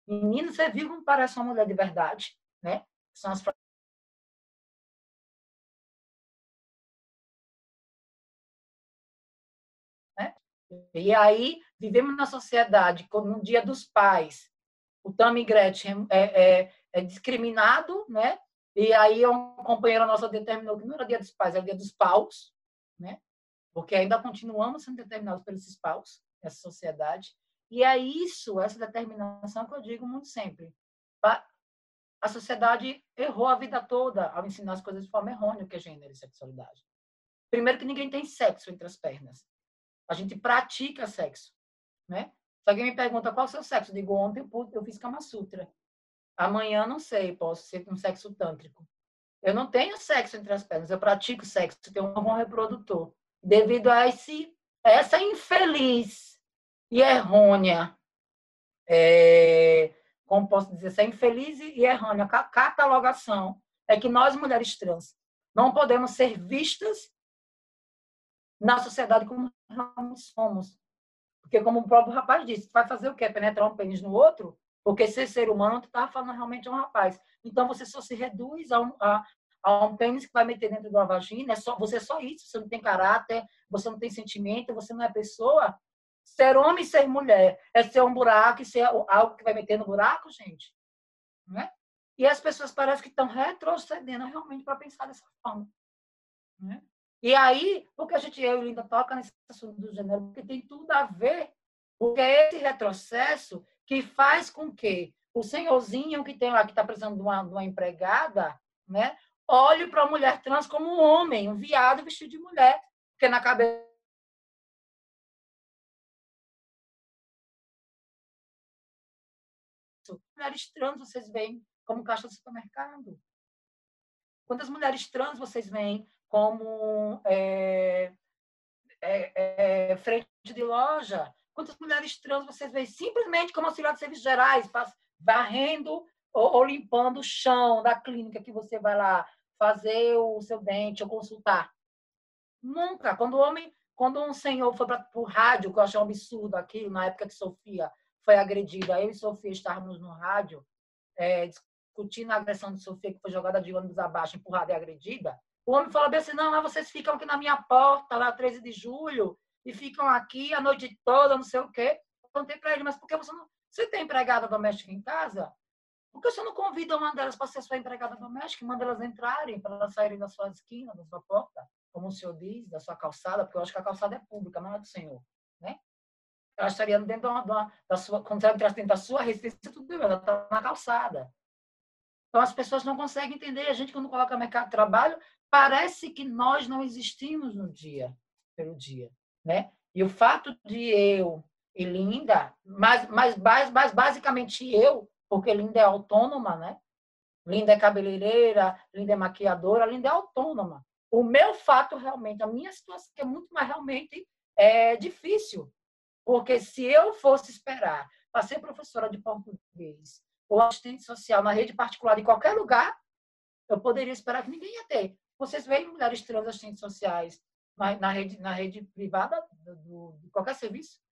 Menino, você viu como parece uma mulher de verdade, né? São as né? E aí, vivemos na sociedade, no dia dos pais, o Tammy Gretchen é, é, é, discriminado, né? E aí, um companheiro nosso determinou que não era dia dos pais, era dia dos paus, né? Porque ainda continuamos sendo determinados pelos paus, essa sociedade. E é isso, essa determinação que eu digo muito sempre. A sociedade errou a vida toda ao ensinar as coisas de forma errônea, que é gênero e sexualidade. Primeiro que ninguém tem sexo entre as pernas. A gente pratica sexo, né? Se alguém me pergunta qual é o seu sexo, eu digo ontem eu fiz Kama Sutra. Amanhã não sei, posso ser um sexo tântrico. Eu não tenho sexo entre as pernas, eu pratico sexo, tenho um órgão reprodutor. Devido a esse, essa infeliz e errônea, é, como posso dizer, essa infeliz e errônea catalogação é que nós, mulheres trans, não podemos ser vistas na sociedade como somos. Porque, como o próprio rapaz disse, vai fazer o quê? Penetrar um pênis no outro? Porque ser ser humano, tu estava falando realmente a um rapaz. Então, você só se reduz a um, a, a um pênis que vai meter dentro de uma vagina. É só, você é só isso. Você não tem caráter, você não tem sentimento, você não é pessoa. Ser homem e ser mulher é ser um buraco e ser algo que vai meter no buraco, gente. Né? E as pessoas parecem que estão retrocedendo realmente para pensar dessa forma. Né? E aí, porque a gente, eu e Linda, toca nesse assunto do gênero, porque tem tudo a ver, porque esse retrocesso que faz com que o senhorzinho que tem lá, que está precisando de uma, de uma empregada, né, olhe para a mulher trans como um homem, um viado vestido de mulher, porque na cabeça mulheres trans vocês veem como caixa do supermercado? Quantas mulheres trans vocês veem como é, é, é, frente de loja? Quantas mulheres trans vocês veem simplesmente como auxiliar de serviços gerais, varrendo ou, ou limpando o chão da clínica que você vai lá fazer o seu dente ou consultar? Nunca. Quando o homem, quando um senhor foi para o rádio, que eu achei um absurdo aquilo, na época que Sofia foi agredida. Eu e Sofia estávamos no rádio é, discutindo a agressão de Sofia, que foi jogada de ônibus abaixo, empurrada e agredida. O homem falou bem assim, não, vocês ficam aqui na minha porta, lá 13 de julho, e ficam aqui a noite toda, não sei o quê. Perguntei para ele, mas por que você não... Você tem empregada doméstica em casa? Por que você não convida uma delas para ser sua empregada doméstica manda elas entrarem, para elas saírem da sua esquina, da sua porta, como o senhor diz, da sua calçada, porque eu acho que a calçada é pública, não é do senhor, né? ela estaria dentro de uma, da sua, quando ela dentro da sua residência, tudo bem, ela está na calçada. Então, as pessoas não conseguem entender. A gente, quando coloca mercado de trabalho, parece que nós não existimos no dia, pelo dia. Né? E o fato de eu e Linda, mas, mas, mas basicamente eu, porque Linda é autônoma, né? Linda é cabeleireira, Linda é maquiadora, Linda é autônoma. O meu fato, realmente, a minha situação é muito mais realmente é, difícil. Porque se eu fosse esperar para ser professora de português ou assistente social na rede particular de qualquer lugar, eu poderia esperar que ninguém ia ter. Vocês veem mulheres trans assistentes sociais na, rede, na rede privada do, de qualquer serviço?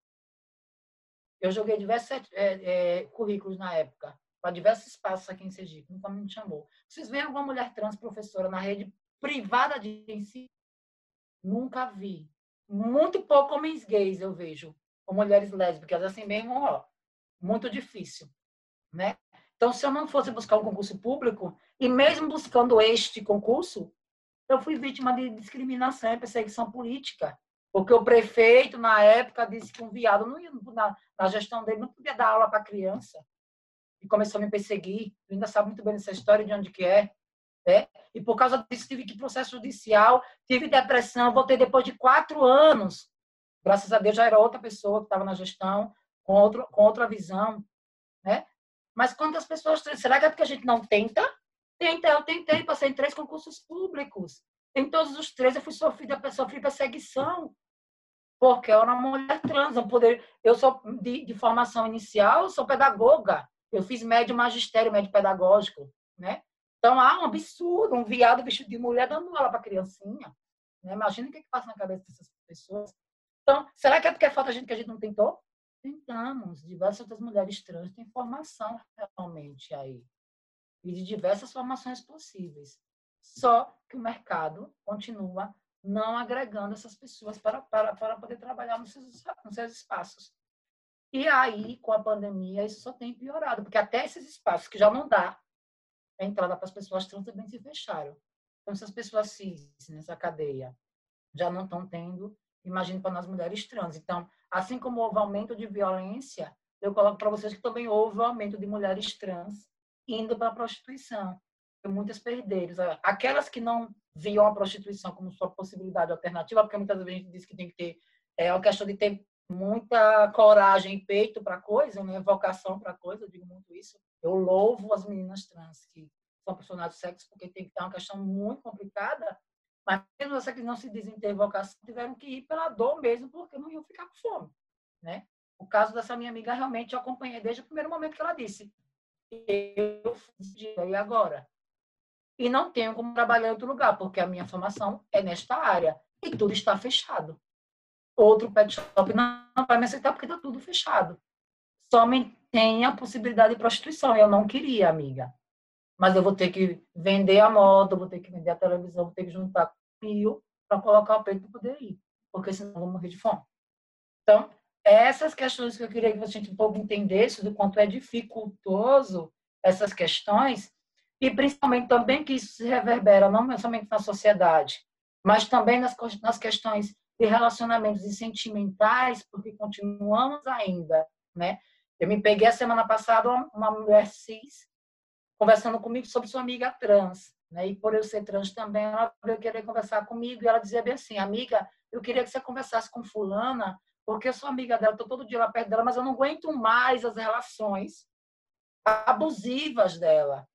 Eu joguei diversos é, é, currículos na época, para diversos espaços aqui em Sergipe, nunca me chamou. Vocês veem alguma mulher trans professora na rede privada de ensino? Nunca vi. Muito pouco homens gays eu vejo ou mulheres lésbicas, assim mesmo, ó, muito difícil, né? Então, se eu não fosse buscar um concurso público, e mesmo buscando este concurso, eu fui vítima de discriminação e perseguição política, porque o prefeito, na época, disse que um viado, não ia, na, na gestão dele, não podia dar aula para criança, e começou a me perseguir, ainda sabe muito bem essa história, de onde que é, né? E por causa disso, tive que processo judicial, tive depressão, voltei depois de quatro anos Graças a Deus já era outra pessoa que estava na gestão, com, outro, com outra visão, né? Mas quantas pessoas... Será que é porque a gente não tenta? Tenta, eu tentei, passei em três concursos públicos. Em todos os três eu fui sofrida, sofri perseguição, porque eu era uma mulher trans. Eu, poder, eu sou de, de formação inicial, sou pedagoga. Eu fiz médio magistério, médio pedagógico, né? Então há um absurdo, um viado vestido de mulher dando aula para criancinha. Né? Imagina o que, que passa na cabeça dessas pessoas. Então, será que é porque é falta gente que a gente não tentou? Tentamos. Diversas outras mulheres trans têm formação realmente aí. E de diversas formações possíveis. Só que o mercado continua não agregando essas pessoas para, para, para poder trabalhar nos seus, nos seus espaços. E aí, com a pandemia, isso só tem piorado, porque até esses espaços que já não dá a entrada para as pessoas trans também se fecharam. Então, se as pessoas cis nessa cadeia já não estão tendo, imagine para nós mulheres trans. Então, assim como houve aumento de violência, eu coloco para vocês que também houve aumento de mulheres trans indo para a prostituição. Muitas perderam. Aquelas que não viam a prostituição como sua possibilidade alternativa, porque muitas vezes a gente diz que tem que ter é uma questão de ter muita coragem e peito para coisa, né? vocação para coisa, eu digo muito isso. Eu louvo as meninas trans que são profissionais de sexo, porque tem que ter uma questão muito complicada, mas mesmo essas que não se dizem ter vocação, tiveram que ir pela dor mesmo, porque não iam ficar com fome. Né? O caso dessa minha amiga, realmente, eu acompanhei desde o primeiro momento que ela disse. Eu e agora? E não tenho como trabalhar em outro lugar, porque a minha formação é nesta área e tudo está fechado. Outro pet shop não vai me aceitar porque está tudo fechado. Só me tem a possibilidade de prostituição. Eu não queria, amiga mas eu vou ter que vender a moto, vou ter que vender a televisão, vou ter que juntar mil para colocar o peito para poder ir, porque senão eu vou morrer de fome. Então, essas questões que eu queria que você um pouco entendesse do quanto é dificultoso essas questões e principalmente também que isso se reverbera não somente na sociedade, mas também nas, nas questões de relacionamentos e sentimentais, porque continuamos ainda, né? Eu me peguei a semana passada uma mulher cis conversando comigo sobre sua amiga trans. Né? E por eu ser trans também, ela veio querer conversar comigo e ela dizia bem assim, amiga, eu queria que você conversasse com fulana, porque eu sou amiga dela, estou todo dia lá perto dela, mas eu não aguento mais as relações abusivas dela.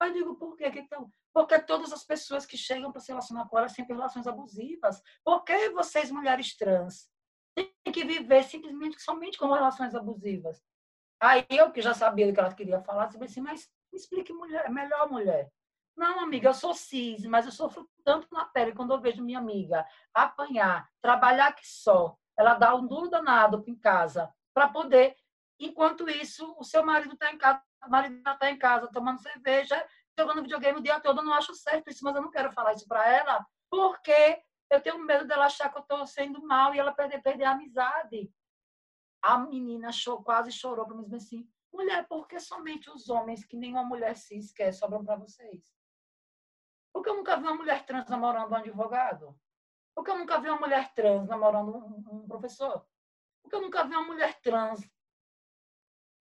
Aí eu digo, por quê? Então, porque todas as pessoas que chegam para se relacionar com ela sempre relações abusivas. Por que vocês, mulheres trans, têm que viver simplesmente somente com relações abusivas? Aí eu, que já sabia do que ela queria falar, disse assim, mas me explique mulher, melhor mulher. Não, amiga, eu sou cis, mas eu sofro tanto na pele quando eu vejo minha amiga apanhar, trabalhar que só. Ela dá um duro danado em casa para poder. Enquanto isso, o seu marido está em casa, o marido está em casa tomando cerveja, jogando videogame o dia todo. Eu não acho certo isso, mas eu não quero falar isso para ela, porque eu tenho medo dela achar que eu estou sendo mal e ela perder, perder a amizade. A menina chorou, quase chorou para mim assim: Mulher, por que somente os homens que nenhuma mulher cis quer sobram para vocês? Porque eu nunca vi uma mulher trans namorando um advogado? Porque eu nunca vi uma mulher trans namorando um, professor? Porque eu nunca vi uma mulher trans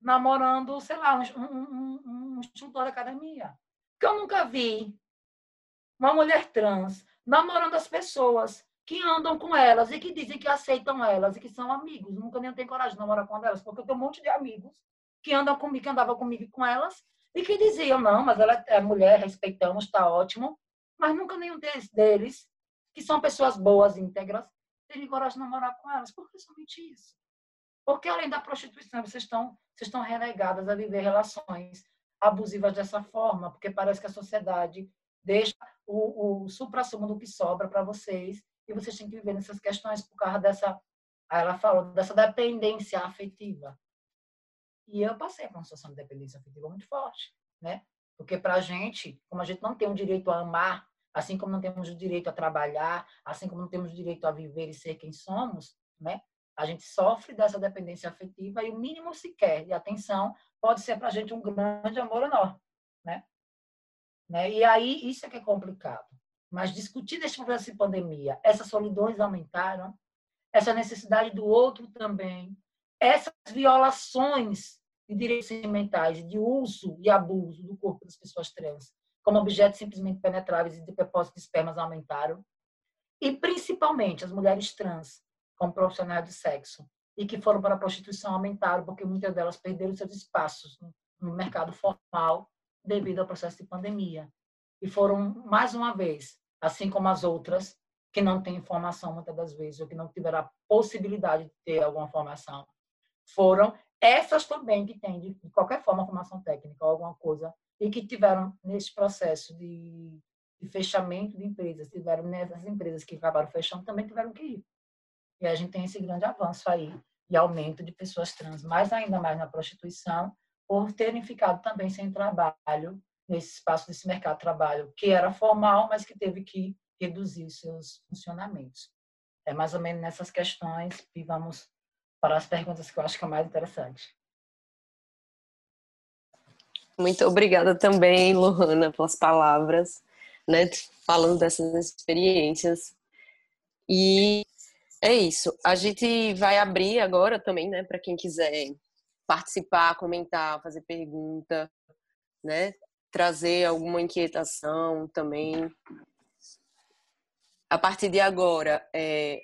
namorando, sei lá, um, um, um instrutor da academia? Porque eu nunca vi uma mulher trans namorando as pessoas que andam com elas e que dizem que aceitam elas e que são amigos. Nunca nem tenho coragem de namorar com elas, porque eu tenho um monte de amigos que andam comigo, que andava comigo e com elas, e que diziam, não, mas ela é mulher, respeitamos, está ótimo, mas nunca nenhum deles, deles, que são pessoas boas, íntegras, teve coragem de namorar com elas. Por que somente isso? Porque além da prostituição, vocês estão, vocês estão renegadas a viver relações abusivas dessa forma, porque parece que a sociedade deixa o, o supra-sumo do que sobra para vocês e vocês têm que viver nessas questões por causa dessa, ela falou, dessa dependência afetiva. E eu passei por uma situação de dependência afetiva muito forte, né? Porque para a gente, como a gente não tem o direito a amar, assim como não temos o direito a trabalhar, assim como não temos o direito a viver e ser quem somos, né? A gente sofre dessa dependência afetiva e o mínimo sequer de atenção pode ser para a gente um grande amor enorme, né? né? E aí isso é que é complicado. Mas discutir neste processo de pandemia, essas solidões aumentaram, essa necessidade do outro também, essas violações de direitos mentais, de uso e abuso do corpo das pessoas trans, como objetos simplesmente penetráveis e de depósito de espermas aumentaram, e principalmente as mulheres trans, como profissionais de sexo, e que foram para a prostituição aumentaram, porque muitas delas perderam seus espaços no mercado formal devido ao processo de pandemia. E foram, mais uma vez, assim como as outras que não têm informação muitas das vezes, ou que não tiveram a possibilidade de ter alguma formação, foram essas também que têm, de, qualquer forma, formação técnica ou alguma coisa, e que tiveram nesse processo de, de fechamento de empresas, tiveram nessas empresas que acabaram fechando, também tiveram que ir. E a gente tem esse grande avanço aí, e aumento de pessoas trans, mais ainda mais na prostituição, por terem ficado também sem trabalho nesse espaço desse mercado de trabalho, que era formal, mas que teve que reduzir seus funcionamentos. É mais ou menos nessas questões e vamos para as perguntas que eu acho que é mais interessante. Muito obrigada também, Lohana, pelas palavras, né, falando dessas experiências. E é isso. A gente vai abrir agora também, né, para quem quiser participar, comentar, fazer pergunta, né, trazer alguma inquietação também. A partir de agora, é,